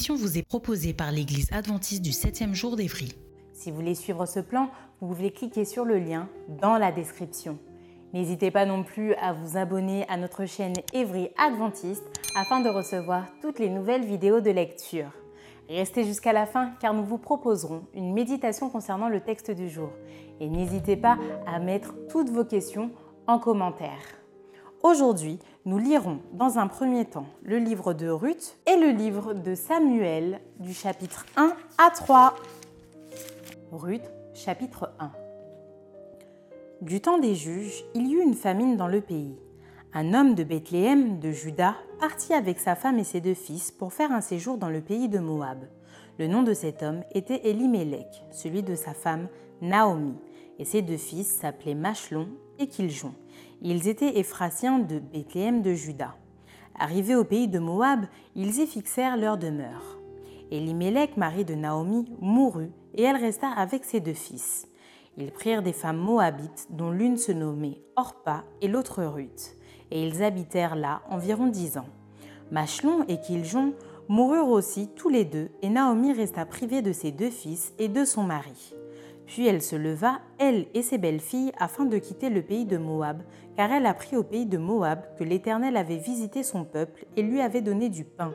Émission vous est proposée par l'Église adventiste du 7e jour d'Évry. Si vous voulez suivre ce plan, vous pouvez cliquer sur le lien dans la description. N'hésitez pas non plus à vous abonner à notre chaîne Évry Adventiste afin de recevoir toutes les nouvelles vidéos de lecture. Restez jusqu'à la fin car nous vous proposerons une méditation concernant le texte du jour. Et n'hésitez pas à mettre toutes vos questions en commentaire. Aujourd'hui, nous lirons dans un premier temps le livre de Ruth et le livre de Samuel du chapitre 1 à 3. Ruth, chapitre 1. Du temps des juges, il y eut une famine dans le pays. Un homme de Bethléem, de Juda, partit avec sa femme et ses deux fils pour faire un séjour dans le pays de Moab. Le nom de cet homme était Elimelech, celui de sa femme Naomi, et ses deux fils s'appelaient Machlon et Kiljon. Ils étaient Ephrasiens de Bethléem de Juda. Arrivés au pays de Moab, ils y fixèrent leur demeure. Elimelech, mari de Naomi, mourut et elle resta avec ses deux fils. Ils prirent des femmes moabites dont l'une se nommait Orpa et l'autre Ruth, et ils habitèrent là environ dix ans. Machlon et Kiljon moururent aussi tous les deux, et Naomi resta privée de ses deux fils et de son mari. Puis elle se leva, elle et ses belles-filles, afin de quitter le pays de Moab, car elle apprit au pays de Moab que l'Éternel avait visité son peuple et lui avait donné du pain.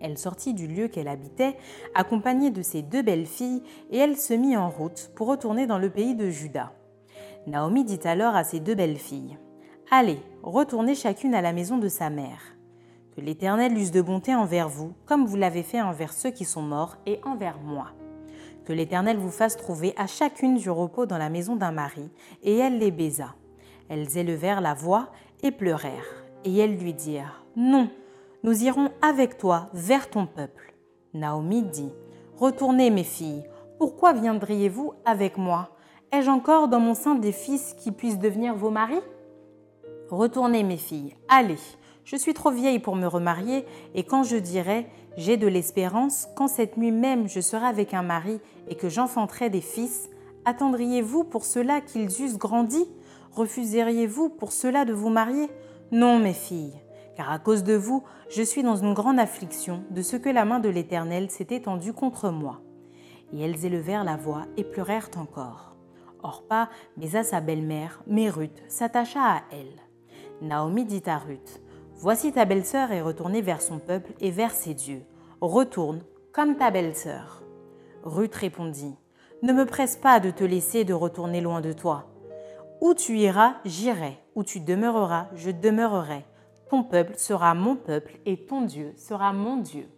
Elle sortit du lieu qu'elle habitait, accompagnée de ses deux belles-filles, et elle se mit en route pour retourner dans le pays de Juda. Naomi dit alors à ses deux belles-filles Allez, retournez chacune à la maison de sa mère. Que l'Éternel use de bonté envers vous, comme vous l'avez fait envers ceux qui sont morts et envers moi. Que l'Éternel vous fasse trouver à chacune du repos dans la maison d'un mari. Et elle les baisa. Elles élevèrent la voix et pleurèrent. Et elles lui dirent, Non, nous irons avec toi vers ton peuple. Naomi dit, Retournez mes filles, pourquoi viendriez-vous avec moi? Ai-je encore dans mon sein des fils qui puissent devenir vos maris? Retournez mes filles, allez, je suis trop vieille pour me remarier, et quand je dirai j'ai de l'espérance, quand cette nuit même je serai avec un mari et que j'enfanterai des fils, attendriez-vous pour cela qu'ils eussent grandi? Refuseriez-vous pour cela de vous marier? Non, mes filles, car à cause de vous, je suis dans une grande affliction de ce que la main de l'Éternel s'est étendue contre moi. Et elles élevèrent la voix et pleurèrent encore. Orpa baisa sa belle-mère, mais Ruth s'attacha à elle. Naomi dit à Ruth Voici ta belle-sœur est retournée vers son peuple et vers ses dieux. Retourne comme ta belle-sœur. Ruth répondit Ne me presse pas de te laisser de retourner loin de toi. Où tu iras, j'irai. Où tu demeureras, je demeurerai. Ton peuple sera mon peuple et ton Dieu sera mon Dieu.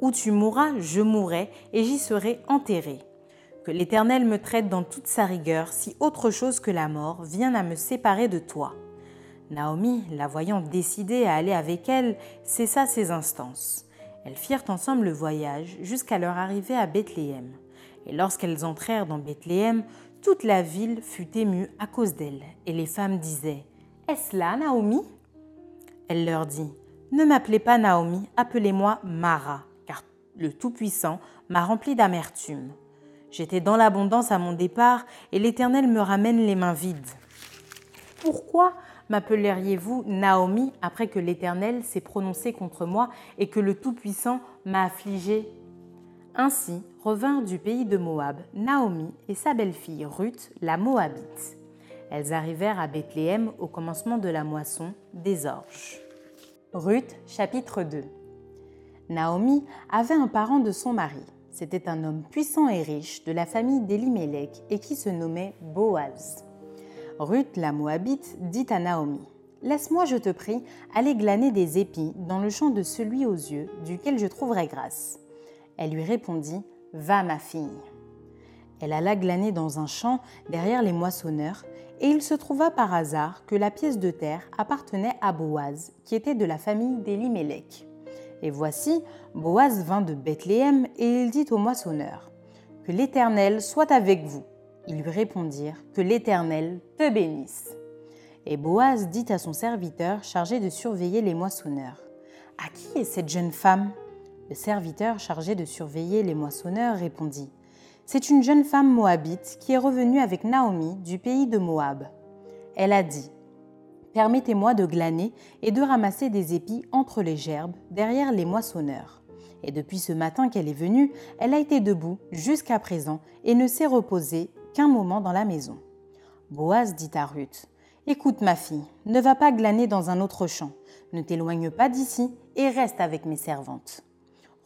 Où tu mourras, je mourrai et j'y serai enterré. Que l'Éternel me traite dans toute sa rigueur si autre chose que la mort vient à me séparer de toi. Naomi, la voyant décidée à aller avec elle, cessa ses instances. Elles firent ensemble le voyage jusqu'à leur arrivée à Bethléem. Et lorsqu'elles entrèrent dans Bethléem, toute la ville fut émue à cause d'elles, et les femmes disaient Est-ce là, Naomi? Elle leur dit Ne m'appelez pas Naomi, appelez-moi Mara, car le Tout-Puissant m'a rempli d'amertume. J'étais dans l'abondance à mon départ, et l'Éternel me ramène les mains vides. Pourquoi m'appelleriez-vous Naomi après que l'Éternel s'est prononcé contre moi et que le Tout-Puissant m'a affligé? Ainsi revinrent du pays de Moab Naomi et sa belle-fille Ruth, la Moabite. Elles arrivèrent à Bethléem au commencement de la moisson des orges. Ruth chapitre 2 Naomi avait un parent de son mari. C'était un homme puissant et riche de la famille d'Elimelech et qui se nommait Boaz. Ruth la Moabite dit à Naomi Laisse-moi, je te prie, aller glaner des épis dans le champ de celui aux yeux, duquel je trouverai grâce. Elle lui répondit, Va, ma fille. Elle alla glaner dans un champ derrière les moissonneurs, et il se trouva par hasard que la pièce de terre appartenait à Boaz, qui était de la famille d'Elimelech. Et voici, Boaz vint de Bethléem, et il dit aux moissonneurs, Que l'Éternel soit avec vous. Ils lui répondirent, Que l'Éternel te bénisse. Et Boaz dit à son serviteur chargé de surveiller les moissonneurs, À qui est cette jeune femme? Le serviteur chargé de surveiller les moissonneurs répondit, C'est une jeune femme moabite qui est revenue avec Naomi du pays de Moab. Elle a dit, Permettez-moi de glaner et de ramasser des épis entre les gerbes, derrière les moissonneurs. Et depuis ce matin qu'elle est venue, elle a été debout jusqu'à présent et ne s'est reposée qu'un moment dans la maison. Boaz dit à Ruth, Écoute ma fille, ne va pas glaner dans un autre champ, ne t'éloigne pas d'ici et reste avec mes servantes.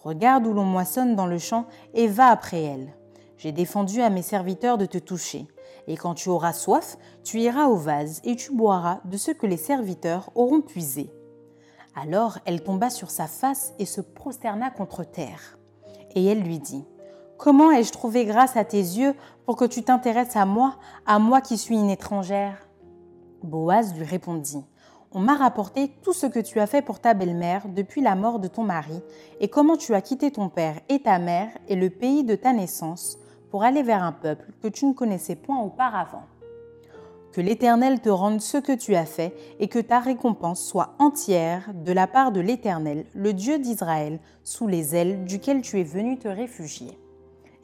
Regarde où l'on moissonne dans le champ et va après elles. J'ai défendu à mes serviteurs de te toucher, et quand tu auras soif, tu iras au vase et tu boiras de ce que les serviteurs auront puisé. Alors elle tomba sur sa face et se prosterna contre terre. Et elle lui dit, Comment ai-je trouvé grâce à tes yeux pour que tu t'intéresses à moi, à moi qui suis une étrangère? Boaz lui répondit, On m'a rapporté tout ce que tu as fait pour ta belle-mère depuis la mort de ton mari, et comment tu as quitté ton père et ta mère et le pays de ta naissance pour aller vers un peuple que tu ne connaissais point auparavant. Que l'Éternel te rende ce que tu as fait, et que ta récompense soit entière de la part de l'Éternel, le Dieu d'Israël, sous les ailes duquel tu es venu te réfugier.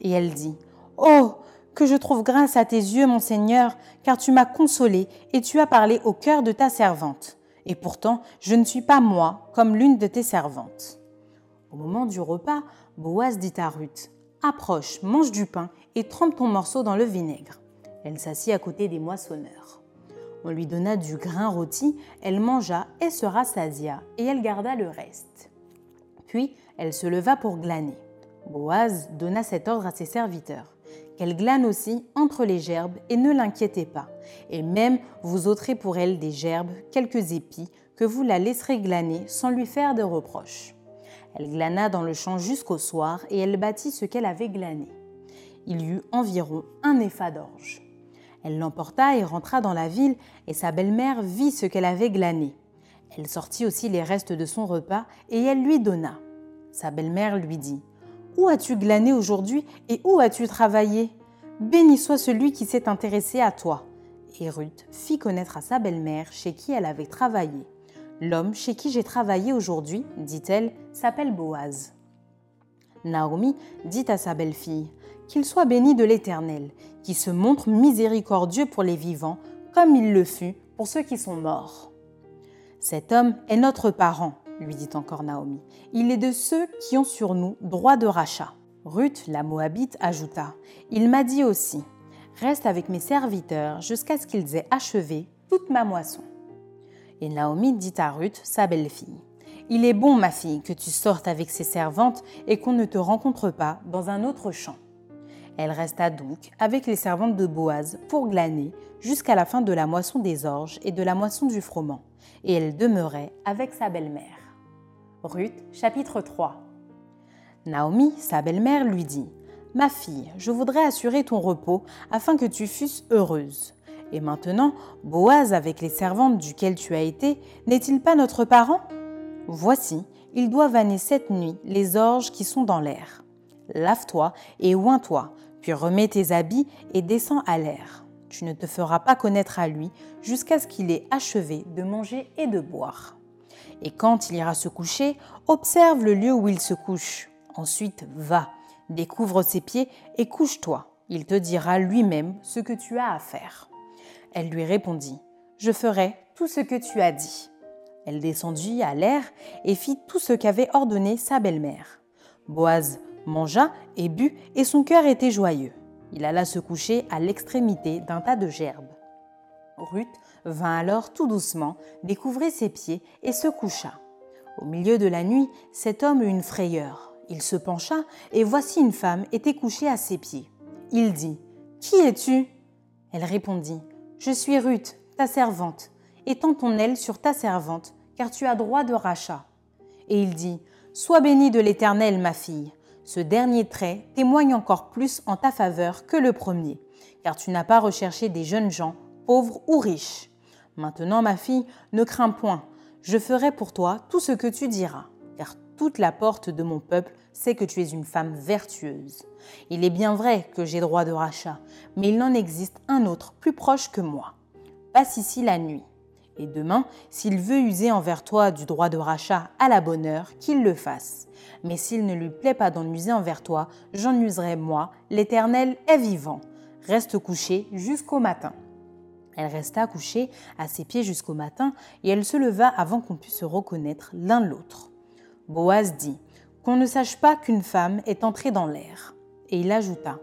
Et elle dit, Oh, que je trouve grâce à tes yeux, mon Seigneur, car tu m'as consolé et tu as parlé au cœur de ta servante. Et pourtant, je ne suis pas moi comme l'une de tes servantes. Au moment du repas, Boaz dit à Ruth, Approche, mange du pain et trempe ton morceau dans le vinaigre. Elle s'assit à côté des moissonneurs. On lui donna du grain rôti, elle mangea et se rassasia, et elle garda le reste. Puis elle se leva pour glaner. Boaz donna cet ordre à ses serviteurs qu'elle glane aussi entre les gerbes et ne l'inquiétez pas. Et même vous ôterez pour elle des gerbes, quelques épis, que vous la laisserez glaner sans lui faire de reproches. Elle glana dans le champ jusqu'au soir et elle bâtit ce qu'elle avait glané. Il y eut environ un épha d'orge. Elle l'emporta et rentra dans la ville, et sa belle-mère vit ce qu'elle avait glané. Elle sortit aussi les restes de son repas, et elle lui donna. Sa belle-mère lui dit où as-tu glané aujourd'hui et où as-tu travaillé? Béni soit celui qui s'est intéressé à toi. Et Ruth fit connaître à sa belle-mère chez qui elle avait travaillé. L'homme chez qui j'ai travaillé aujourd'hui, dit-elle, s'appelle Boaz. Naomi dit à sa belle-fille, Qu'il soit béni de l'Éternel, qui se montre miséricordieux pour les vivants, comme il le fut pour ceux qui sont morts. Cet homme est notre parent, lui dit encore Naomi. Il est de ceux qui ont sur nous droit de rachat. Ruth, la Moabite, ajouta Il m'a dit aussi Reste avec mes serviteurs jusqu'à ce qu'ils aient achevé toute ma moisson. Et Naomi dit à Ruth, sa belle-fille Il est bon, ma fille, que tu sortes avec ses servantes et qu'on ne te rencontre pas dans un autre champ. Elle resta donc avec les servantes de Boaz pour glaner jusqu'à la fin de la moisson des orges et de la moisson du froment, et elle demeurait avec sa belle-mère. Ruth chapitre 3 Naomi, sa belle-mère, lui dit Ma fille, je voudrais assurer ton repos afin que tu fusses heureuse. Et maintenant, Boaz, avec les servantes duquel tu as été, n'est-il pas notre parent? Voici, il doit vanner cette nuit les orges qui sont dans l'air. Lave-toi et oins-toi, puis remets tes habits et descends à l'air. Tu ne te feras pas connaître à lui jusqu'à ce qu'il ait achevé de manger et de boire et quand il ira se coucher, observe le lieu où il se couche. Ensuite, va, découvre ses pieds et couche-toi. Il te dira lui-même ce que tu as à faire. Elle lui répondit, Je ferai tout ce que tu as dit. Elle descendit à l'air et fit tout ce qu'avait ordonné sa belle-mère. Boaz mangea et but, et son cœur était joyeux. Il alla se coucher à l'extrémité d'un tas de gerbes. Ruth vint alors tout doucement découvrir ses pieds et se coucha. Au milieu de la nuit, cet homme eut une frayeur. Il se pencha, et voici une femme était couchée à ses pieds. Il dit Qui es-tu? Elle répondit Je suis Ruth, ta servante. étends ton aile sur ta servante, car tu as droit de rachat. Et il dit, Sois bénie de l'Éternel, ma fille. Ce dernier trait témoigne encore plus en ta faveur que le premier, car tu n'as pas recherché des jeunes gens, pauvres ou riches. Maintenant, ma fille, ne crains point, je ferai pour toi tout ce que tu diras, car toute la porte de mon peuple sait que tu es une femme vertueuse. Il est bien vrai que j'ai droit de rachat, mais il n'en existe un autre plus proche que moi. Passe ici la nuit. Et demain, s'il veut user envers toi du droit de rachat à la bonne heure, qu'il le fasse. Mais s'il ne lui plaît pas d'en user envers toi, j'en userai moi, l'Éternel est vivant. Reste couché jusqu'au matin. Elle resta couchée à ses pieds jusqu'au matin, et elle se leva avant qu'on puisse se reconnaître l'un l'autre. Boaz dit Qu'on ne sache pas qu'une femme est entrée dans l'air. Et il ajouta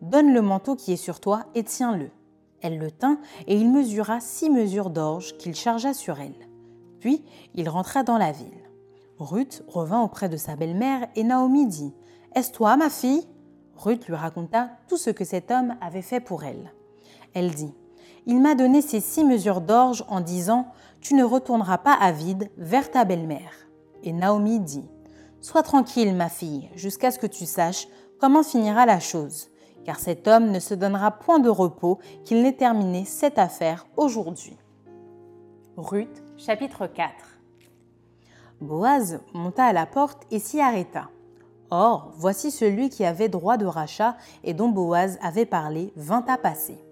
Donne le manteau qui est sur toi et tiens-le. Elle le tint, et il mesura six mesures d'orge qu'il chargea sur elle. Puis il rentra dans la ville. Ruth revint auprès de sa belle-mère, et Naomi dit Est-ce toi, ma fille? Ruth lui raconta tout ce que cet homme avait fait pour elle. Elle dit Il m'a donné ces six mesures d'orge en disant Tu ne retourneras pas à vide vers ta belle-mère. Et Naomi dit Sois tranquille, ma fille, jusqu'à ce que tu saches comment finira la chose car cet homme ne se donnera point de repos qu'il n'ait terminé cette affaire aujourd'hui. Ruth, chapitre 4 Boaz monta à la porte et s'y arrêta. Or, voici celui qui avait droit de rachat et dont Boaz avait parlé vint à passer.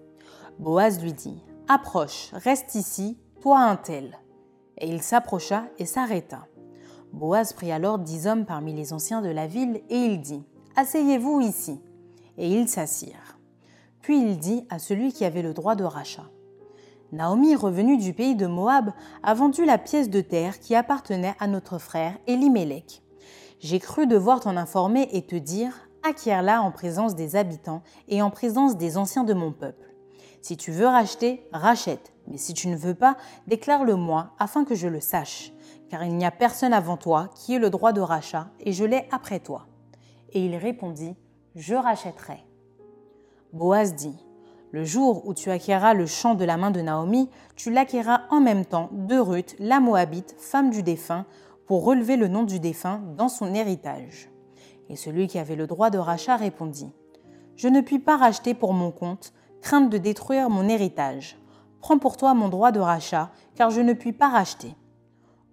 Boaz lui dit Approche, reste ici, toi un tel. Et il s'approcha et s'arrêta. Boaz prit alors dix hommes parmi les anciens de la ville et il dit Asseyez-vous ici et ils s'assirent. Puis il dit à celui qui avait le droit de rachat Naomi, revenue du pays de Moab, a vendu la pièce de terre qui appartenait à notre frère Elimelech. J'ai cru devoir t'en informer et te dire Acquiers-la en présence des habitants et en présence des anciens de mon peuple. Si tu veux racheter, rachète, mais si tu ne veux pas, déclare-le-moi afin que je le sache, car il n'y a personne avant toi qui ait le droit de rachat, et je l'ai après toi. Et il répondit je rachèterai. Boaz dit Le jour où tu acquéras le champ de la main de Naomi, tu l'acquéras en même temps de Ruth, la Moabite, femme du défunt, pour relever le nom du défunt dans son héritage. Et celui qui avait le droit de rachat répondit Je ne puis pas racheter pour mon compte, crainte de détruire mon héritage. Prends pour toi mon droit de rachat, car je ne puis pas racheter.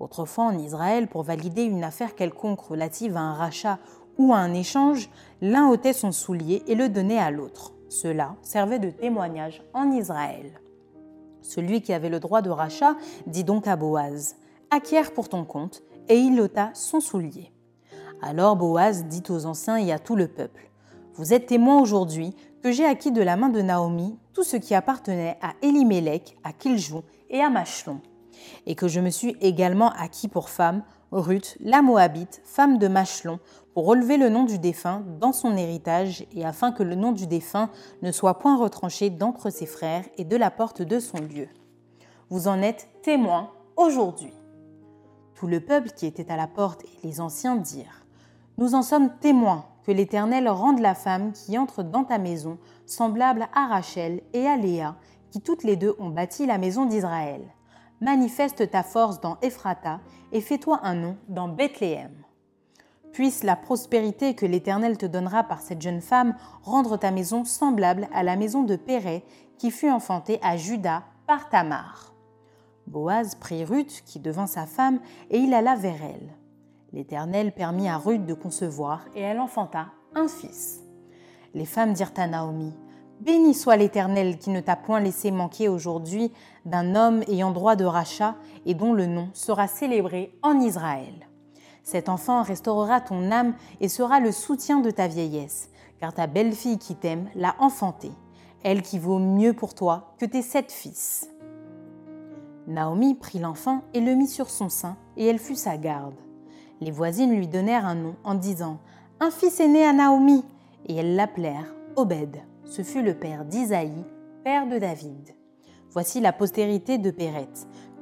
Autrefois en Israël, pour valider une affaire quelconque relative à un rachat ou à un échange, l'un ôtait son soulier et le donnait à l'autre. Cela servait de témoignage en Israël. Celui qui avait le droit de rachat dit donc à Boaz Acquiert pour ton compte, et il ôta son soulier. Alors Boaz dit aux anciens et à tout le peuple Vous êtes témoins aujourd'hui que j'ai acquis de la main de Naomi tout ce qui appartenait à Elimelech, à Kiljoux et à Machlon, et que je me suis également acquis pour femme Ruth, la Moabite, femme de Machlon, pour relever le nom du défunt dans son héritage et afin que le nom du défunt ne soit point retranché d'entre ses frères et de la porte de son lieu. Vous en êtes témoins aujourd'hui. Tout le peuple qui était à la porte et les anciens dirent Nous en sommes témoins que l'Éternel rende la femme qui entre dans ta maison semblable à Rachel et à Léa, qui toutes les deux ont bâti la maison d'Israël. Manifeste ta force dans Ephrata et fais-toi un nom dans Bethléem. Puisse la prospérité que l'Éternel te donnera par cette jeune femme rendre ta maison semblable à la maison de Péret qui fut enfantée à Juda par Tamar. Boaz prit Ruth qui devint sa femme et il alla vers elle. L'Éternel permit à Ruth de concevoir et elle enfanta un fils. Les femmes dirent à Naomi Béni soit l'Éternel qui ne t'a point laissé manquer aujourd'hui d'un homme ayant droit de rachat et dont le nom sera célébré en Israël. Cet enfant restaurera ton âme et sera le soutien de ta vieillesse, car ta belle-fille qui t'aime l'a enfanté, elle qui vaut mieux pour toi que tes sept fils. Naomi prit l'enfant et le mit sur son sein, et elle fut sa garde. Les voisines lui donnèrent un nom en disant Un fils est né à Naomi, et elles l'appelèrent Obed. Ce fut le père d'Isaïe, père de David. Voici la postérité de Péret.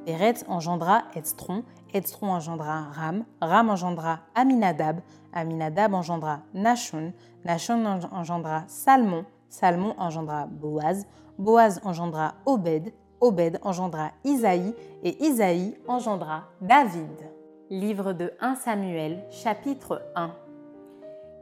Péret engendra Estron, Estron engendra Ram, Ram engendra Aminadab, Aminadab engendra Nachon, Nachon engendra Salmon, Salmon engendra Boaz, Boaz engendra Obed, Obed engendra Isaïe. Et Isaïe engendra David. Livre de 1 Samuel, chapitre 1.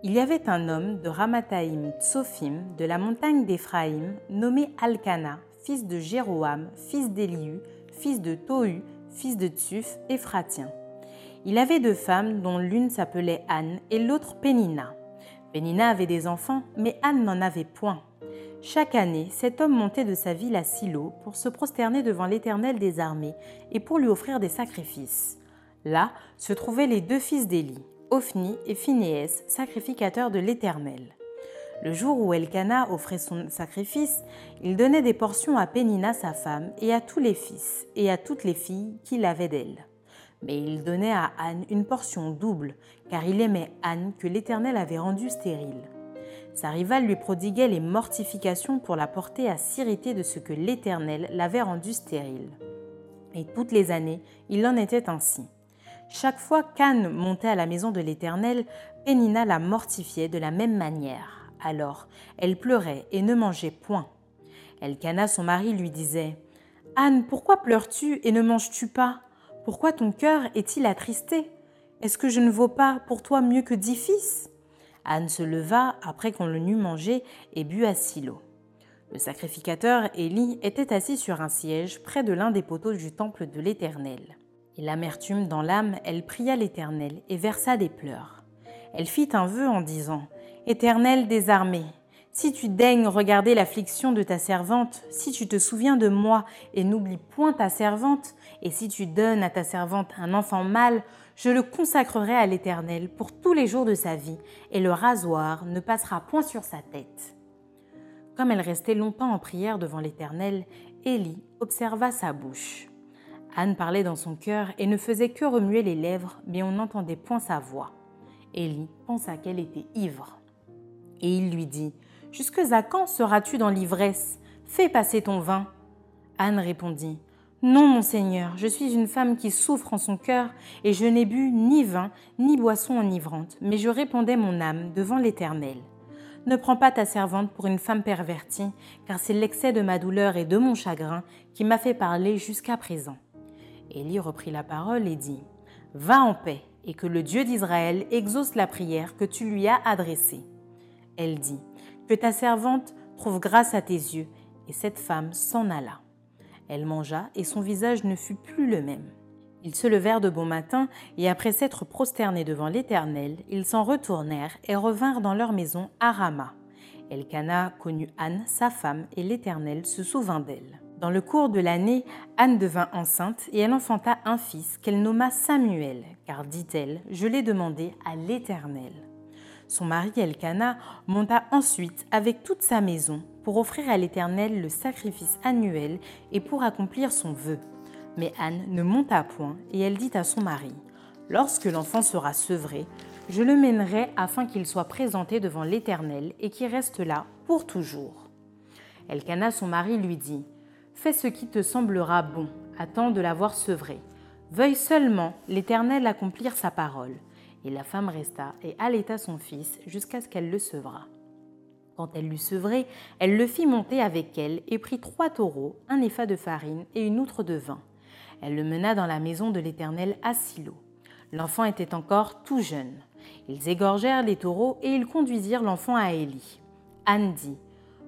Il y avait un homme de Ramathaïm Tsophim de la montagne d'Éphraïm nommé Alcana, fils de Jéroam, fils d'Éliu, fils de Tohu, fils de Tsuf, Éphratien. Il avait deux femmes dont l'une s'appelait Anne et l'autre Pénina. Pénina avait des enfants, mais Anne n'en avait point. Chaque année, cet homme montait de sa ville à Silo pour se prosterner devant l'Éternel des armées et pour lui offrir des sacrifices. Là se trouvaient les deux fils d'Élie, Ophni et Phinéès, sacrificateurs de l'Éternel. Le jour où Elkana offrait son sacrifice, il donnait des portions à Pénina sa femme et à tous les fils et à toutes les filles qu'il avait d'elle. Mais il donnait à Anne une portion double, car il aimait Anne que l'Éternel avait rendue stérile. Sa rivale lui prodiguait les mortifications pour la porter à s'irriter de ce que l'Éternel l'avait rendue stérile. Et toutes les années, il en était ainsi. Chaque fois qu'Anne montait à la maison de l'Éternel, Pénina la mortifiait de la même manière. Alors, elle pleurait et ne mangeait point. Elkana, son mari, lui disait Anne, pourquoi pleures-tu et ne manges-tu pas? Pourquoi ton cœur est-il attristé? Est-ce que je ne vaux pas pour toi mieux que dix fils? Anne se leva après qu'on le eût mangé et but à Silo. Le sacrificateur Élie était assis sur un siège près de l'un des poteaux du temple de l'Éternel. Et l'amertume dans l'âme, elle pria l'Éternel et versa des pleurs. Elle fit un vœu en disant Éternel des armées, si tu daignes regarder l'affliction de ta servante, si tu te souviens de moi et n'oublies point ta servante, et si tu donnes à ta servante un enfant mâle, je le consacrerai à l'Éternel pour tous les jours de sa vie, et le rasoir ne passera point sur sa tête. Comme elle restait longtemps en prière devant l'Éternel, Élie observa sa bouche. Anne parlait dans son cœur et ne faisait que remuer les lèvres, mais on n'entendait point sa voix. Élie pensa qu'elle était ivre. Et il lui dit Jusque à quand seras-tu dans l'ivresse? Fais passer ton vin. Anne répondit non, mon Seigneur, je suis une femme qui souffre en son cœur, et je n'ai bu ni vin, ni boisson enivrante, mais je répondais mon âme devant l'Éternel. Ne prends pas ta servante pour une femme pervertie, car c'est l'excès de ma douleur et de mon chagrin qui m'a fait parler jusqu'à présent. Élie reprit la parole et dit Va en paix, et que le Dieu d'Israël exauce la prière que tu lui as adressée. Elle dit Que ta servante trouve grâce à tes yeux, et cette femme s'en alla. Elle mangea et son visage ne fut plus le même. Ils se levèrent de bon matin, et après s'être prosternés devant l'Éternel, ils s'en retournèrent et revinrent dans leur maison à Rama. Elkana connut Anne, sa femme, et l'Éternel se souvint d'elle. Dans le cours de l'année, Anne devint enceinte et elle enfanta un fils qu'elle nomma Samuel, car dit-elle, je l'ai demandé à l'Éternel. Son mari Elkana monta ensuite avec toute sa maison pour offrir à l'Éternel le sacrifice annuel et pour accomplir son vœu. Mais Anne ne monta point et elle dit à son mari Lorsque l'enfant sera sevré, je le mènerai afin qu'il soit présenté devant l'Éternel et qu'il reste là pour toujours. Elkana, son mari, lui dit Fais ce qui te semblera bon, attends de l'avoir sevré. Veuille seulement l'Éternel accomplir sa parole. Et la femme resta et allaita son fils jusqu'à ce qu'elle le sevra. Quand elle l'eut sevré, elle le fit monter avec elle et prit trois taureaux, un épha de farine et une outre de vin. Elle le mena dans la maison de l'Éternel à Silo. L'enfant était encore tout jeune. Ils égorgèrent les taureaux et ils conduisirent l'enfant à Élie. Anne dit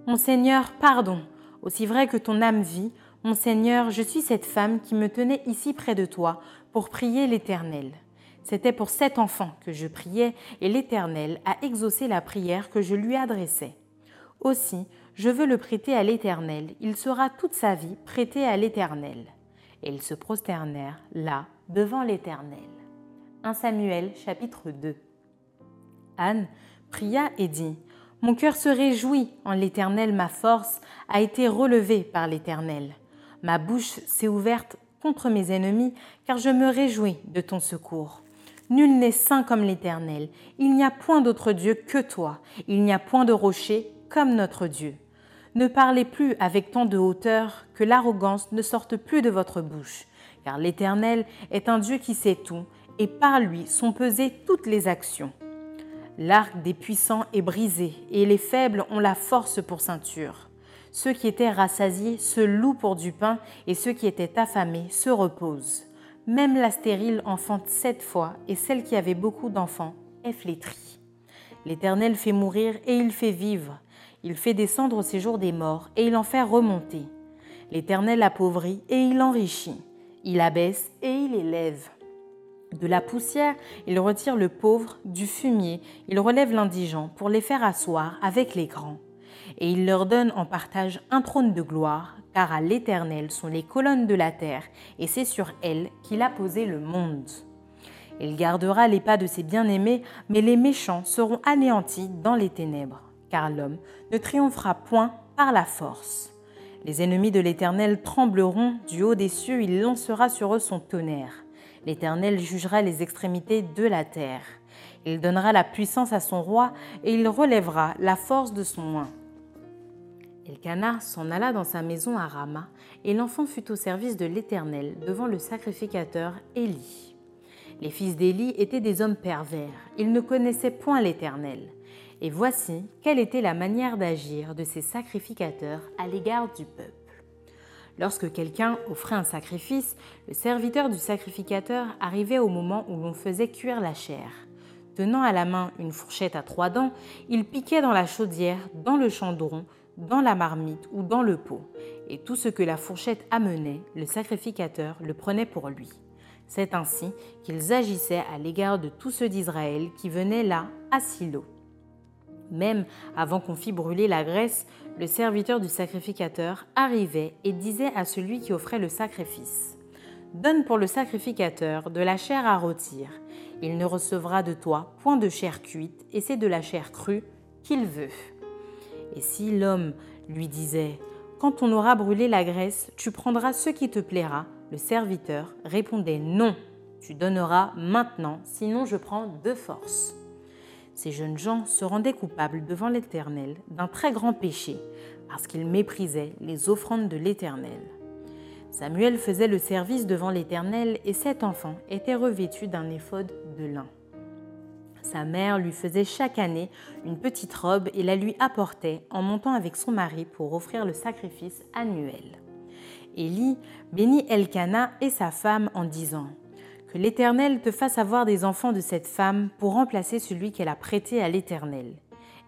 Mon Seigneur, pardon. Aussi vrai que ton âme vit, mon Seigneur, je suis cette femme qui me tenait ici près de toi pour prier l'Éternel. C'était pour cet enfant que je priais, et l'Éternel a exaucé la prière que je lui adressais. Aussi, je veux le prêter à l'Éternel, il sera toute sa vie prêté à l'Éternel. Et ils se prosternèrent là, devant l'Éternel. 1 Samuel chapitre 2 Anne pria et dit Mon cœur se réjouit en l'Éternel, ma force a été relevée par l'Éternel. Ma bouche s'est ouverte contre mes ennemis, car je me réjouis de ton secours. Nul n'est saint comme l'Éternel. Il n'y a point d'autre Dieu que toi. Il n'y a point de rocher comme notre Dieu. Ne parlez plus avec tant de hauteur que l'arrogance ne sorte plus de votre bouche, car l'Éternel est un Dieu qui sait tout, et par lui sont pesées toutes les actions. L'arc des puissants est brisé, et les faibles ont la force pour ceinture. Ceux qui étaient rassasiés se louent pour du pain, et ceux qui étaient affamés se reposent. Même la stérile enfante sept fois, et celle qui avait beaucoup d'enfants est flétrie. L'Éternel fait mourir et il fait vivre. Il fait descendre au séjour des morts et il en fait remonter. L'Éternel appauvrit et il enrichit. Il abaisse et il élève. De la poussière, il retire le pauvre, du fumier, il relève l'indigent pour les faire asseoir avec les grands. Et il leur donne en partage un trône de gloire, car à l'Éternel sont les colonnes de la terre, et c'est sur elles qu'il a posé le monde. Il gardera les pas de ses bien-aimés, mais les méchants seront anéantis dans les ténèbres, car l'homme ne triomphera point par la force. Les ennemis de l'Éternel trembleront, du haut des cieux il lancera sur eux son tonnerre. L'Éternel jugera les extrémités de la terre. Il donnera la puissance à son roi et il relèvera la force de son oin. Elkanah s'en alla dans sa maison à Rama et l'enfant fut au service de l'Éternel devant le sacrificateur Élie. Les fils d'Élie étaient des hommes pervers, ils ne connaissaient point l'Éternel. Et voici quelle était la manière d'agir de ces sacrificateurs à l'égard du peuple. Lorsque quelqu'un offrait un sacrifice, le serviteur du sacrificateur arrivait au moment où l'on faisait cuire la chair. Tenant à la main une fourchette à trois dents, il piquait dans la chaudière, dans le chandron, dans la marmite ou dans le pot, et tout ce que la fourchette amenait, le sacrificateur le prenait pour lui. C'est ainsi qu'ils agissaient à l'égard de tous ceux d'Israël qui venaient là à Silo. Même avant qu'on fît brûler la graisse, le serviteur du sacrificateur arrivait et disait à celui qui offrait le sacrifice Donne pour le sacrificateur de la chair à rôtir. Il ne recevra de toi point de chair cuite, et c'est de la chair crue qu'il veut. Et si l'homme lui disait Quand on aura brûlé la graisse, tu prendras ce qui te plaira, le serviteur répondait Non, tu donneras maintenant, sinon je prends de force ces jeunes gens se rendaient coupables devant l'Éternel d'un très grand péché, parce qu'ils méprisaient les offrandes de l'Éternel. Samuel faisait le service devant l'Éternel et cet enfant était revêtu d'un éphode de lin. Sa mère lui faisait chaque année une petite robe et la lui apportait en montant avec son mari pour offrir le sacrifice annuel. Élie bénit Elkana et sa femme en disant que l'Éternel te fasse avoir des enfants de cette femme pour remplacer celui qu'elle a prêté à l'Éternel.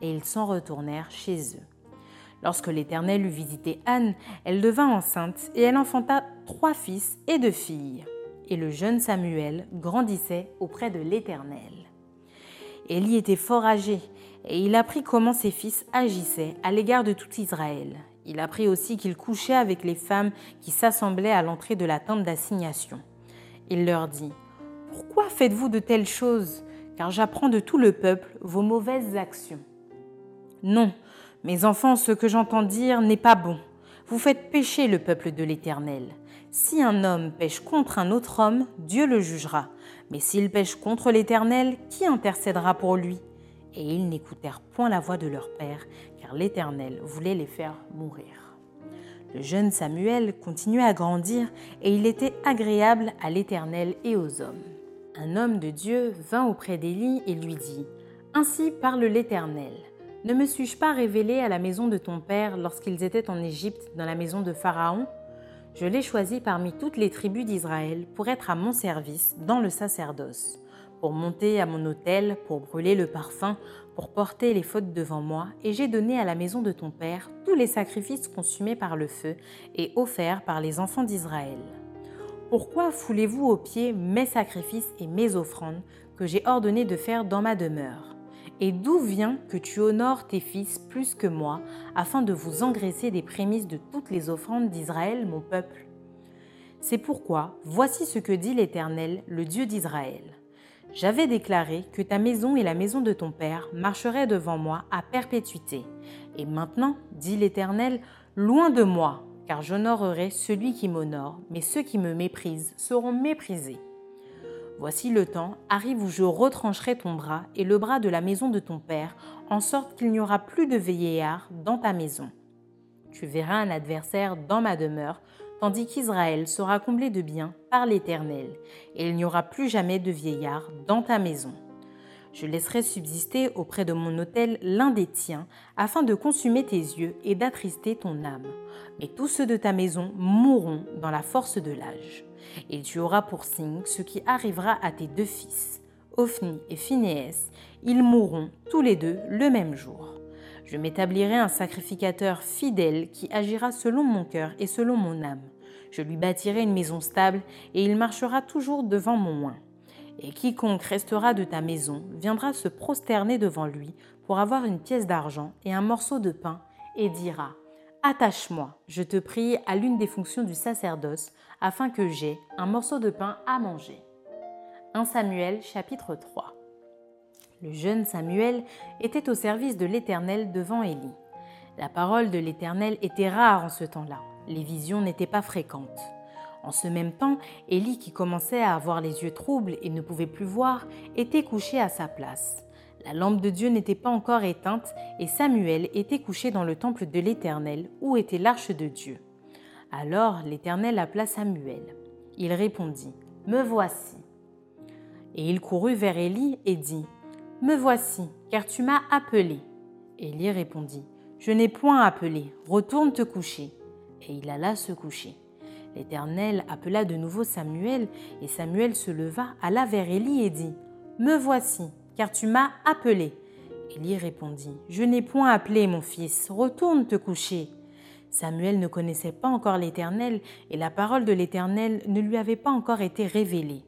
Et ils s'en retournèrent chez eux. Lorsque l'Éternel eut visité Anne, elle devint enceinte et elle enfanta trois fils et deux filles. Et le jeune Samuel grandissait auprès de l'Éternel. Élie était fort âgé et il apprit comment ses fils agissaient à l'égard de tout Israël. Il apprit aussi qu'il couchait avec les femmes qui s'assemblaient à l'entrée de la tente d'assignation. Il leur dit, Pourquoi faites-vous de telles choses? Car j'apprends de tout le peuple vos mauvaises actions. Non, mes enfants, ce que j'entends dire n'est pas bon. Vous faites pécher le peuple de l'Éternel. Si un homme pêche contre un autre homme, Dieu le jugera. Mais s'il pêche contre l'Éternel, qui intercédera pour lui? Et ils n'écoutèrent point la voix de leur père, car l'Éternel voulait les faire mourir. Le jeune Samuel continuait à grandir et il était agréable à l'Éternel et aux hommes. Un homme de Dieu vint auprès d'Élie et lui dit Ainsi parle l'Éternel. Ne me suis-je pas révélé à la maison de ton père lorsqu'ils étaient en Égypte dans la maison de Pharaon? Je l'ai choisi parmi toutes les tribus d'Israël pour être à mon service dans le sacerdoce pour monter à mon autel, pour brûler le parfum, pour porter les fautes devant moi, et j'ai donné à la maison de ton Père tous les sacrifices consumés par le feu et offerts par les enfants d'Israël. Pourquoi foulez-vous aux pieds mes sacrifices et mes offrandes que j'ai ordonné de faire dans ma demeure? Et d'où vient que tu honores tes fils plus que moi, afin de vous engraisser des prémices de toutes les offrandes d'Israël, mon peuple? C'est pourquoi, voici ce que dit l'Éternel, le Dieu d'Israël. J'avais déclaré que ta maison et la maison de ton Père marcheraient devant moi à perpétuité. Et maintenant, dit l'Éternel, loin de moi, car j'honorerai celui qui m'honore, mais ceux qui me méprisent seront méprisés. Voici le temps arrive où je retrancherai ton bras et le bras de la maison de ton Père, en sorte qu'il n'y aura plus de vieillard dans ta maison. Tu verras un adversaire dans ma demeure, tandis qu'Israël sera comblé de biens par l'Éternel, et il n'y aura plus jamais de vieillard dans ta maison. je laisserai subsister auprès de mon autel l'un des tiens, afin de consumer tes yeux et d'attrister ton âme. Mais tous ceux de ta maison mourront dans la force de l'âge. Et tu auras pour signe ce qui arrivera à tes deux fils, Ophni et Phinéès, ils mourront tous les deux le même jour. Je m'établirai un sacrificateur fidèle qui agira selon mon cœur et selon mon âme. Je lui bâtirai une maison stable et il marchera toujours devant mon oin. Et quiconque restera de ta maison viendra se prosterner devant lui pour avoir une pièce d'argent et un morceau de pain et dira Attache-moi, je te prie, à l'une des fonctions du sacerdoce, afin que j'aie un morceau de pain à manger. 1 Samuel chapitre 3 Le jeune Samuel était au service de l'Éternel devant Élie. La parole de l'Éternel était rare en ce temps-là. Les visions n'étaient pas fréquentes. En ce même temps, Élie, qui commençait à avoir les yeux troubles et ne pouvait plus voir, était couché à sa place. La lampe de Dieu n'était pas encore éteinte et Samuel était couché dans le temple de l'Éternel où était l'arche de Dieu. Alors l'Éternel appela Samuel. Il répondit, Me voici. Et il courut vers Élie et dit, Me voici, car tu m'as appelé. Élie répondit, Je n'ai point appelé, retourne te coucher. Et il alla se coucher. L'Éternel appela de nouveau Samuel, et Samuel se leva, alla vers Élie et dit, Me voici, car tu m'as appelé. Élie répondit, Je n'ai point appelé, mon fils, retourne te coucher. Samuel ne connaissait pas encore l'Éternel, et la parole de l'Éternel ne lui avait pas encore été révélée.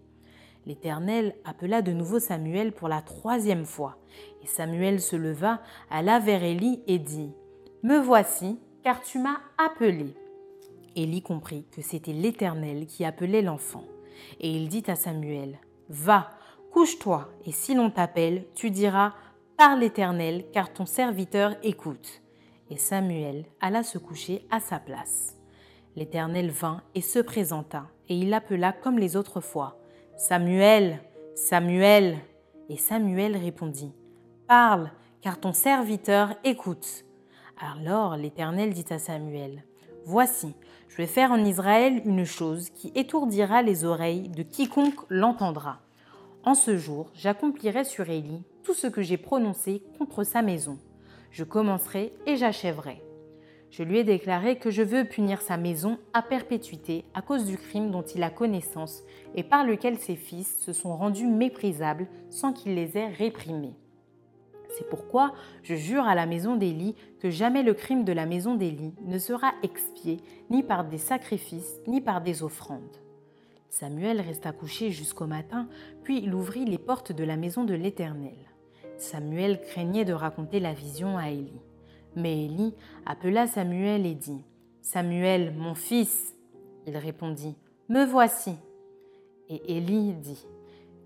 L'Éternel appela de nouveau Samuel pour la troisième fois, et Samuel se leva, alla vers Élie et dit, Me voici, car tu m'as appelé. Élie comprit que c'était l'Éternel qui appelait l'enfant. Et il dit à Samuel, Va, couche-toi, et si l'on t'appelle, tu diras, Par l'Éternel, car ton serviteur écoute. Et Samuel alla se coucher à sa place. L'Éternel vint et se présenta, et il appela comme les autres fois, Samuel, Samuel. Et Samuel répondit, Parle, car ton serviteur écoute. Alors l'Éternel dit à Samuel, Voici, je vais faire en Israël une chose qui étourdira les oreilles de quiconque l'entendra. En ce jour, j'accomplirai sur Élie tout ce que j'ai prononcé contre sa maison. Je commencerai et j'achèverai. Je lui ai déclaré que je veux punir sa maison à perpétuité à cause du crime dont il a connaissance et par lequel ses fils se sont rendus méprisables sans qu'il les ait réprimés. C'est pourquoi je jure à la maison d'Élie que jamais le crime de la maison d'Élie ne sera expié ni par des sacrifices ni par des offrandes. Samuel resta couché jusqu'au matin, puis il ouvrit les portes de la maison de l'Éternel. Samuel craignait de raconter la vision à Élie. Mais Élie appela Samuel et dit Samuel, mon fils. Il répondit Me voici. Et Élie dit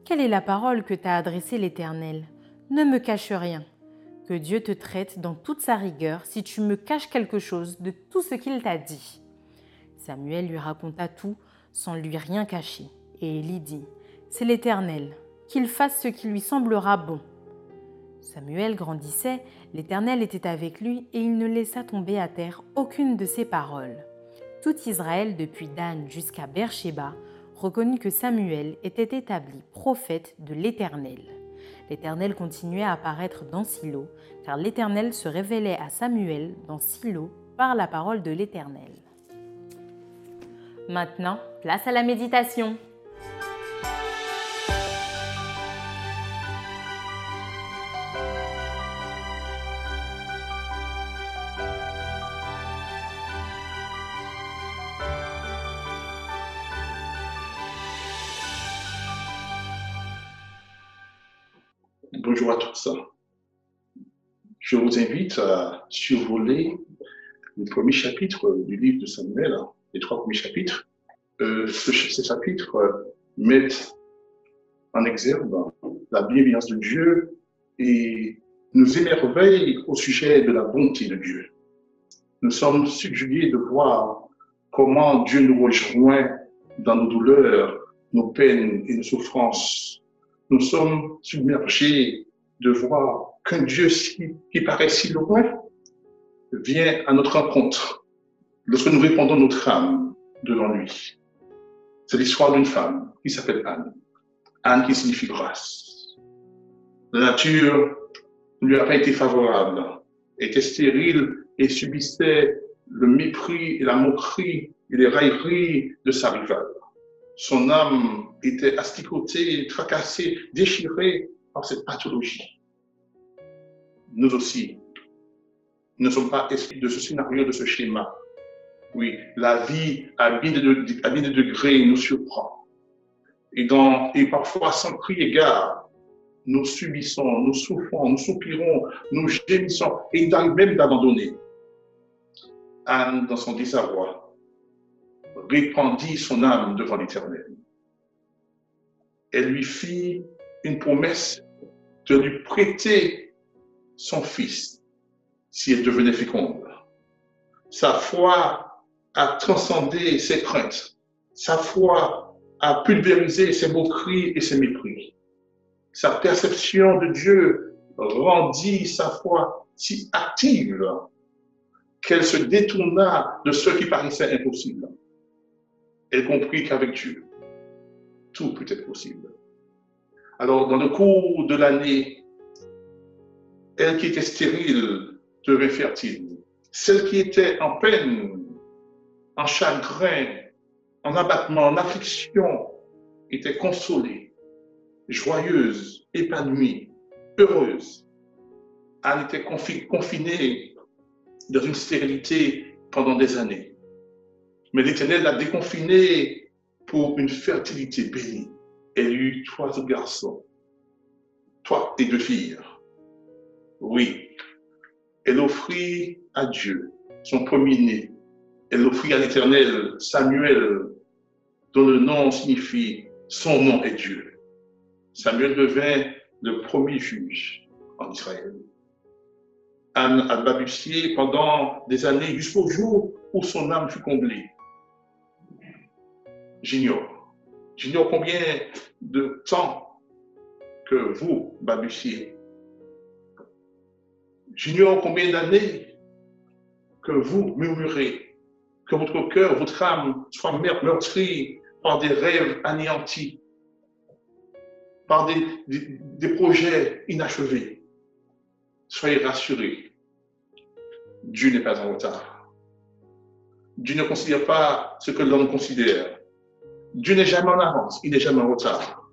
Quelle est la parole que t'a adressée l'Éternel? Ne me cache rien. Que Dieu te traite dans toute sa rigueur si tu me caches quelque chose de tout ce qu'il t'a dit. Samuel lui raconta tout sans lui rien cacher. Et Élie dit, C'est l'Éternel, qu'il fasse ce qui lui semblera bon. Samuel grandissait, l'Éternel était avec lui et il ne laissa tomber à terre aucune de ses paroles. Tout Israël, depuis Dan jusqu'à Beersheba, reconnut que Samuel était établi prophète de l'Éternel l'Éternel continuait à apparaître dans Silo, car l'Éternel se révélait à Samuel dans Silo par la parole de l'Éternel. Maintenant, place à la méditation. Je vous invite à survoler le premier chapitre du livre de Samuel, les trois premiers chapitres. Euh, ces chapitres mettent en exergue la bienveillance de Dieu et nous émerveillent au sujet de la bonté de Dieu. Nous sommes subjugués de voir comment Dieu nous rejoint dans nos douleurs, nos peines et nos souffrances nous sommes submergés de voir qu'un Dieu qui paraît si loin vient à notre rencontre lorsque nous répondons notre âme devant lui. C'est l'histoire d'une femme qui s'appelle Anne. Anne qui signifie grâce. La nature ne lui a pas été favorable, était stérile et subissait le mépris et la moquerie et les railleries de sa rivale. Son âme était asticotée, tracassée, déchirée par cette pathologie. Nous aussi, ne sommes pas esprits de ce scénario, de ce schéma. Oui, la vie à bien de, degrés nous surprend. Et, dans, et parfois, sans crier gare, nous subissons, nous souffrons, nous soupirons, nous gémissons, et il arrive même d'abandonner. Anne, dans son désarroi, répandit son âme devant l'Éternel. Elle lui fit une promesse de lui prêter son fils si elle devenait féconde. Sa foi a transcendé ses craintes. Sa foi a pulvérisé ses moqueries et ses mépris. Sa perception de Dieu rendit sa foi si active qu'elle se détourna de ce qui paraissait impossible. Elle comprit qu'avec Dieu, tout peut être possible. Alors, dans le cours de l'année, elle qui était stérile devint fertile. Celle qui était en peine, en chagrin, en abattement, en affliction, était consolée, joyeuse, épanouie, heureuse. Elle était confinée dans une stérilité pendant des années. Mais l'Éternel l'a déconfinée pour une fertilité bénie. Elle eut trois garçons, trois et deux filles. Oui, elle offrit à Dieu son premier-né. Elle offrit à l'Éternel Samuel, dont le nom signifie son nom est Dieu. Samuel devint le premier juge en Israël. Anne a balbutié pendant des années jusqu'au jour où son âme fut comblée. J'ignore. J'ignore combien de temps que vous balbutiez. J'ignore combien d'années que vous murmurez, que votre cœur, votre âme soit meurtrie par des rêves anéantis, par des, projets inachevés. Soyez rassurés. Dieu n'est pas en retard. Dieu ne considère pas ce que l'homme considère. Dieu n'est jamais en avance, il n'est jamais en retard.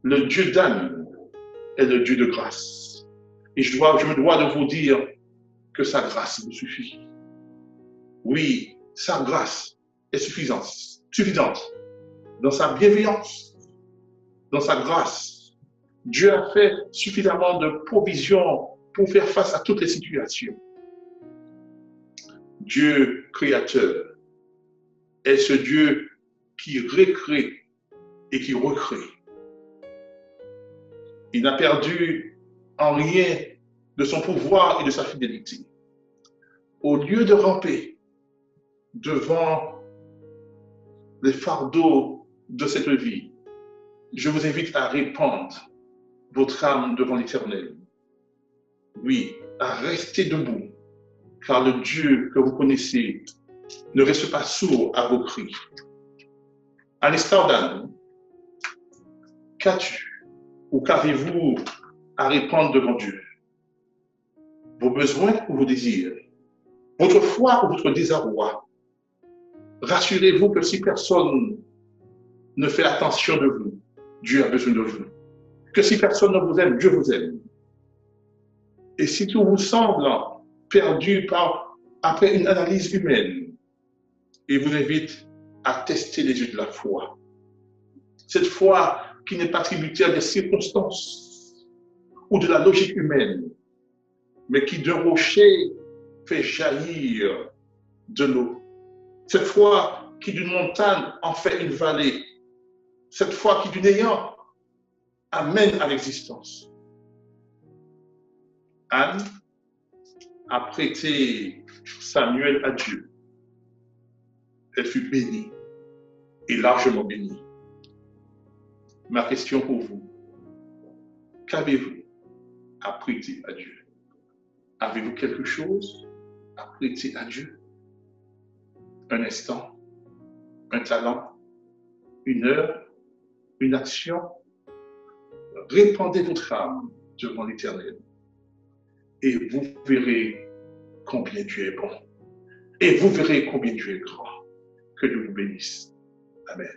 Le Dieu d'âme est le Dieu de grâce. Et je, dois, me dois de vous dire que sa grâce me suffit. Oui, sa grâce est suffisante, suffisante. Dans sa bienveillance, dans sa grâce, Dieu a fait suffisamment de provisions pour faire face à toutes les situations. Dieu créateur est ce Dieu qui recrée et qui recrée. Il n'a perdu en rien de son pouvoir et de sa fidélité. Au lieu de ramper devant les fardeaux de cette vie, je vous invite à répandre votre âme devant l'Éternel. Oui, à rester debout car le Dieu que vous connaissez ne reste pas sourd à vos cris. À l'instar qu'as-tu ou qu'avez-vous à répondre devant Dieu Vos besoins ou vos désirs Votre foi ou votre désarroi Rassurez-vous que si personne ne fait attention de vous, Dieu a besoin de vous. Que si personne ne vous aime, Dieu vous aime. Et si tout vous semble perdu par, après une analyse humaine. Et vous invite à tester les yeux de la foi. Cette foi qui n'est pas tributaire des circonstances ou de la logique humaine, mais qui d'un rocher fait jaillir de l'eau. Cette foi qui d'une montagne en fait une vallée. Cette foi qui du néant amène à l'existence. Anne a prêté Samuel à Dieu, elle fut bénie et largement bénie. Ma question pour vous, qu'avez-vous à prêter à Dieu Avez-vous quelque chose? À prêter à Dieu Un instant, un talent, une heure, une action Répandez votre âme devant l'Éternel. Et vous verrez combien Dieu est bon. Et vous verrez combien Dieu est grand. Que Dieu vous bénisse. Amen.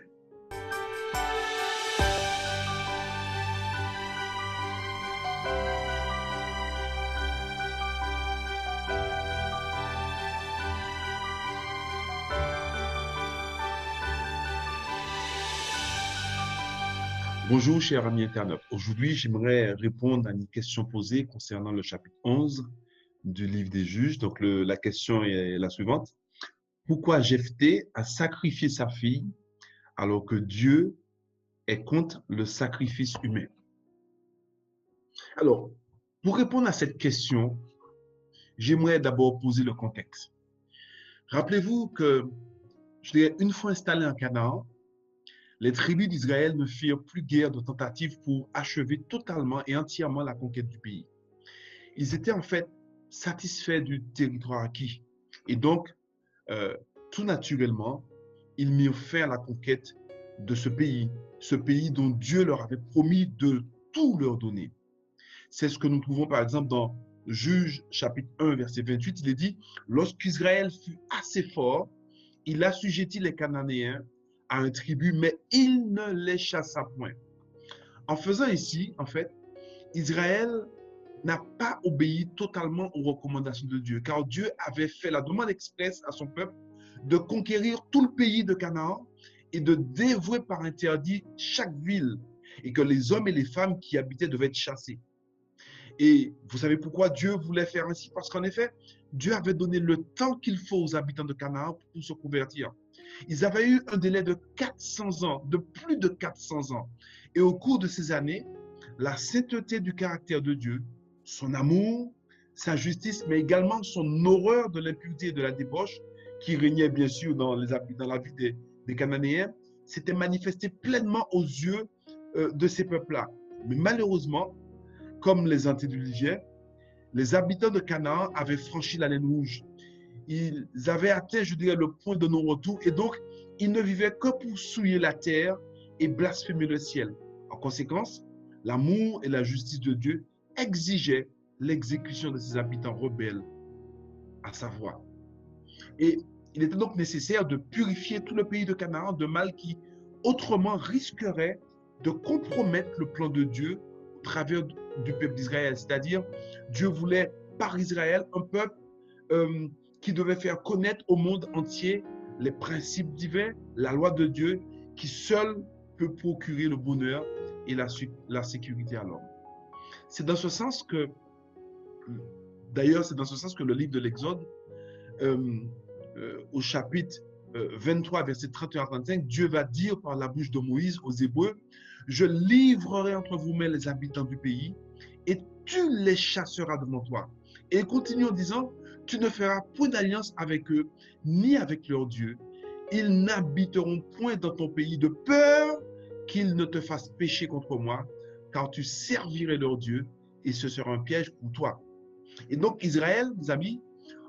Bonjour, chers amis internautes. Aujourd'hui, j'aimerais répondre à une question posée concernant le chapitre 11 du livre des juges. Donc, la question est la suivante. Pourquoi Jephthé a sacrifié sa fille alors que Dieu est contre le sacrifice humain? Alors, pour répondre à cette question, j'aimerais d'abord poser le contexte. Rappelez-vous que, je dirais, une fois installé en Canaan, les tribus d'Israël ne firent plus guère de tentatives pour achever totalement et entièrement la conquête du pays. Ils étaient en fait satisfaits du territoire acquis. Et donc, euh, tout naturellement, ils mirent fin à la conquête de ce pays, ce pays dont Dieu leur avait promis de tout leur donner. C'est ce que nous trouvons par exemple dans Juge chapitre 1, verset 28. Il est dit, lorsqu'Israël fut assez fort, il assujettit les Cananéens à un tribut, mais il ne les chassa point. En faisant ici, en fait, Israël n'a pas obéi totalement aux recommandations de Dieu, car Dieu avait fait la demande expresse à son peuple de conquérir tout le pays de Canaan et de dévouer par interdit chaque ville, et que les hommes et les femmes qui habitaient devaient être chassés. Et vous savez pourquoi Dieu voulait faire ainsi? Parce qu'en effet, Dieu avait donné le temps qu'il faut aux habitants de Canaan pour se convertir. Ils avaient eu un délai de 400 ans, de plus de 400 ans. Et au cours de ces années, la sainteté du caractère de Dieu, son amour, sa justice, mais également son horreur de l'impureté et de la débauche, qui régnait bien sûr dans, les, dans la vie des, des Cananéens, s'était manifesté pleinement aux yeux euh, de ces peuples-là. Mais malheureusement, comme les antédiluviens, les habitants de Canaan avaient franchi la ligne rouge ils avaient atteint, je dirais, le point de non-retour et donc ils ne vivaient que pour souiller la terre et blasphémer le ciel. En conséquence, l'amour et la justice de Dieu exigeaient l'exécution de ces habitants rebelles à sa voix. Et il était donc nécessaire de purifier tout le pays de Canaan de mal qui autrement risquerait de compromettre le plan de Dieu au travers du peuple d'Israël. C'est-à-dire, Dieu voulait par Israël un peuple euh, qui devait faire connaître au monde entier les principes divins, la loi de Dieu, qui seul peut procurer le bonheur et la, la sécurité à l'homme. C'est dans ce sens que, d'ailleurs, c'est dans ce sens que le livre de l'Exode, euh, euh, au chapitre 23, euh, verset 31 à 35, Dieu va dire par la bouche de Moïse aux Hébreux, je livrerai entre vous-mêmes les habitants du pays et tu les chasseras devant toi. Et il continue en disant, tu ne feras point d'alliance avec eux, ni avec leur Dieu. Ils n'habiteront point dans ton pays de peur qu'ils ne te fassent pécher contre moi, car tu servirais leur Dieu et ce sera un piège pour toi. Et donc Israël, mes amis,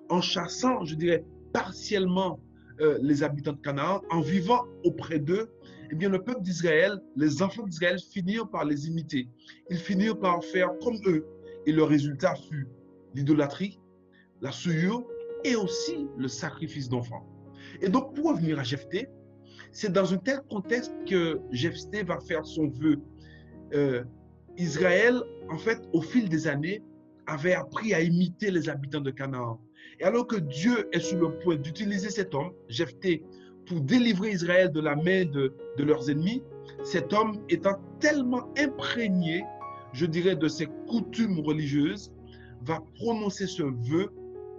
en chassant, je dirais, partiellement euh, les habitants de Canaan, en vivant auprès d'eux, eh bien le peuple d'Israël, les enfants d'Israël finirent par les imiter. Ils finirent par faire comme eux. Et le résultat fut l'idolâtrie, la souillure et aussi le sacrifice d'enfants. Et donc, pour revenir à Jephthé, c'est dans un tel contexte que Jephthé va faire son vœu. Euh, Israël, en fait, au fil des années, avait appris à imiter les habitants de Canaan. Et alors que Dieu est sur le point d'utiliser cet homme, Jephthé, pour délivrer Israël de la main de, de leurs ennemis, cet homme étant tellement imprégné, je dirais, de ses coutumes religieuses, va prononcer ce vœu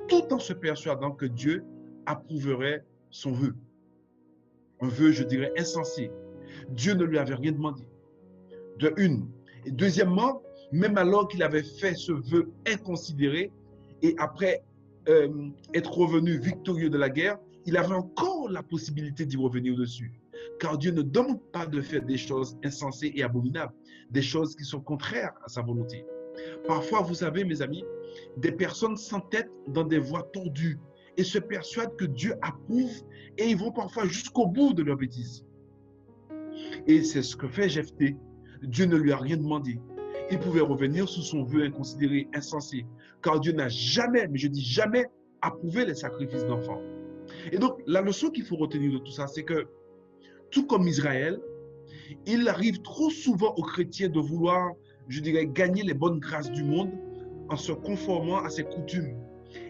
tout en se persuadant que Dieu approuverait son vœu. Un vœu, je dirais, insensé. Dieu ne lui avait rien demandé. De une. Et deuxièmement, même alors qu'il avait fait ce vœu inconsidéré, et après euh, être revenu victorieux de la guerre, il avait encore la possibilité d'y revenir dessus. Car Dieu ne demande pas de faire des choses insensées et abominables, des choses qui sont contraires à sa volonté. Parfois, vous savez, mes amis, des personnes s'entêtent dans des voies tordues et se persuadent que Dieu approuve et ils vont parfois jusqu'au bout de leur bêtise. Et c'est ce que fait Jephthé. Dieu ne lui a rien demandé. il pouvait revenir sous son vœu inconsidéré, insensé, car Dieu n'a jamais, mais je dis jamais, approuvé les sacrifices d'enfants. Et donc, la leçon qu'il faut retenir de tout ça, c'est que, tout comme Israël, il arrive trop souvent aux chrétiens de vouloir, je dirais, gagner les bonnes grâces du monde en se conformant à ses coutumes.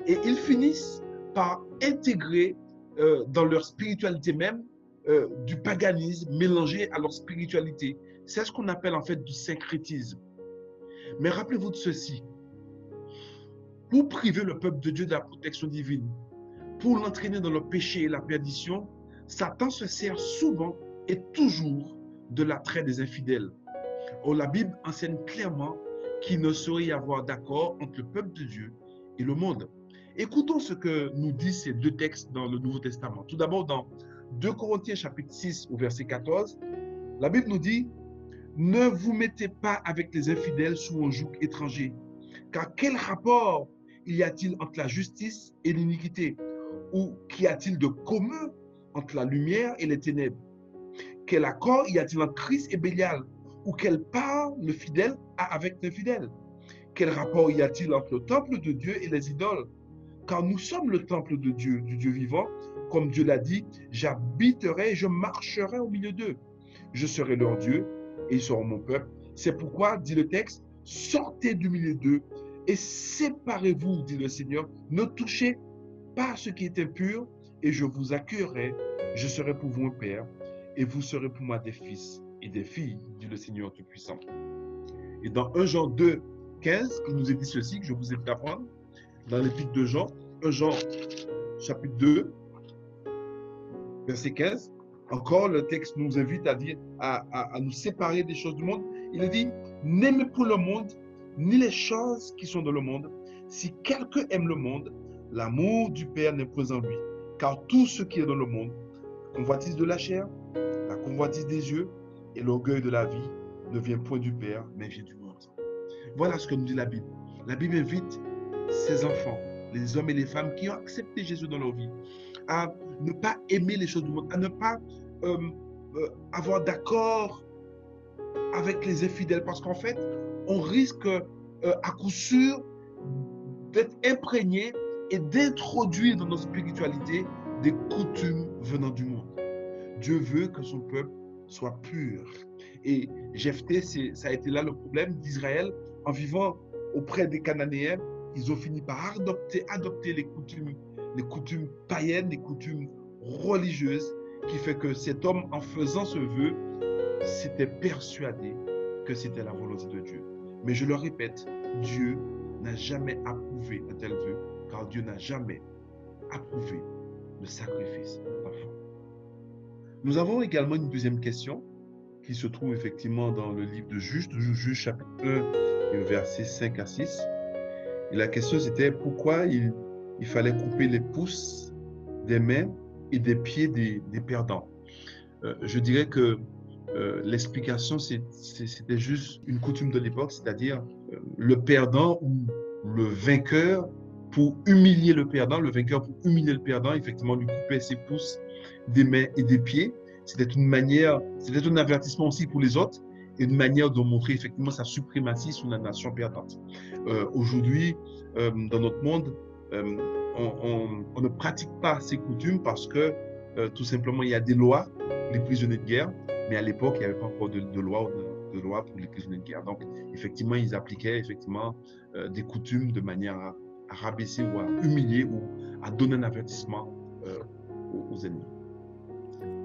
Et ils finissent par intégrer euh, dans leur spiritualité même euh, du paganisme mélangé à leur spiritualité. C'est ce qu'on appelle en fait du syncrétisme. Mais rappelez-vous de ceci. Pour priver le peuple de Dieu de la protection divine, pour l'entraîner dans le péché et la perdition, Satan se sert souvent et toujours de l'attrait des infidèles. Or, la Bible enseigne clairement qu'il ne saurait y avoir d'accord entre le peuple de Dieu et le monde. Écoutons ce que nous disent ces deux textes dans le Nouveau Testament. Tout d'abord, dans 2 Corinthiens chapitre 6 au verset 14, la Bible nous dit, ne vous mettez pas avec les infidèles sous un joug étranger, car quel rapport y a-t-il entre la justice et l'iniquité? Ou qu'y a-t-il de commun entre la lumière et les ténèbres? Quel accord y a-t-il entre Christ et Bélial? Ou quelle part le fidèle a avec l'infidèle Quel rapport y a-t-il entre le temple de Dieu et les idoles? Car nous sommes le temple de Dieu, du Dieu vivant. Comme Dieu l'a dit, j'habiterai et je marcherai au milieu d'eux. Je serai leur Dieu et ils seront mon peuple. C'est pourquoi, dit le texte, sortez du milieu d'eux et séparez-vous, dit le Seigneur. Ne touchez pas ce qui est impur et je vous accueillerai. Je serai pour vous un père et vous serez pour moi des fils et des filles, le Seigneur Tout-Puissant. Et dans 1 Jean 2, 15, il nous est dit ceci, que je vous ai fait apprendre, dans l'épître de Jean, 1 Jean chapitre 2, verset 15, encore le texte nous invite à dire, à, à nous séparer des choses du monde. Il dit, n'aimez pas le monde, ni les choses qui sont dans le monde. Si quelqu'un aime le monde, l'amour du Père n'est pas en lui. Car tout ce qui est dans le monde, convoitise de la chair, convoitise des yeux et l'orgueil de la vie ne vient point du Père, mais vient du monde. Voilà ce que nous dit la Bible. La Bible invite ses enfants, les hommes et les femmes qui ont accepté Jésus dans leur vie, à ne pas aimer les choses du monde, à ne pas euh, euh, avoir d'accord avec les infidèles, parce qu'en fait, on risque euh, à coup sûr d'être imprégné et d'introduire dans notre spiritualité des coutumes venant du monde. Dieu veut que son peuple soit pur. Et Jephthé, ça a été là le problème d'Israël. En vivant auprès des Cananéens, ils ont fini par adopter, adopter les coutumes, les coutumes païennes, les coutumes religieuses, qui fait que cet homme, en faisant ce vœu, s'était persuadé que c'était la volonté de Dieu. Mais je le répète, Dieu n'a jamais approuvé un tel vœu, car Dieu n'a jamais approuvé le sacrifice d'enfant. Nous avons également une deuxième question qui se trouve effectivement dans le livre de Juge, de Juge chapitre 1, et versets 5 à 6. Et la question c'était pourquoi il, fallait couper les pouces des mains et des pieds des, des perdants. Euh, je dirais que euh, l'explication c'était juste une coutume de l'époque, c'est-à-dire euh, le perdant ou le vainqueur pour humilier le perdant, le vainqueur pour humilier le perdant, effectivement lui couper ses pouces des mains et des pieds. C'était une manière, c'était un avertissement aussi pour les autres et une manière de montrer effectivement sa suprématie sur la nation perdante. Euh, Aujourd'hui, euh, dans notre monde, euh, on, ne pratique pas ces coutumes parce que tout simplement il y a des lois, les prisonniers de guerre, mais à l'époque il n'y avait pas encore de, de loi de, loi pour les prisonniers de guerre. Donc effectivement ils appliquaient effectivement des coutumes de manière à, rabaisser ou à humilier ou à donner un avertissement aux ennemis.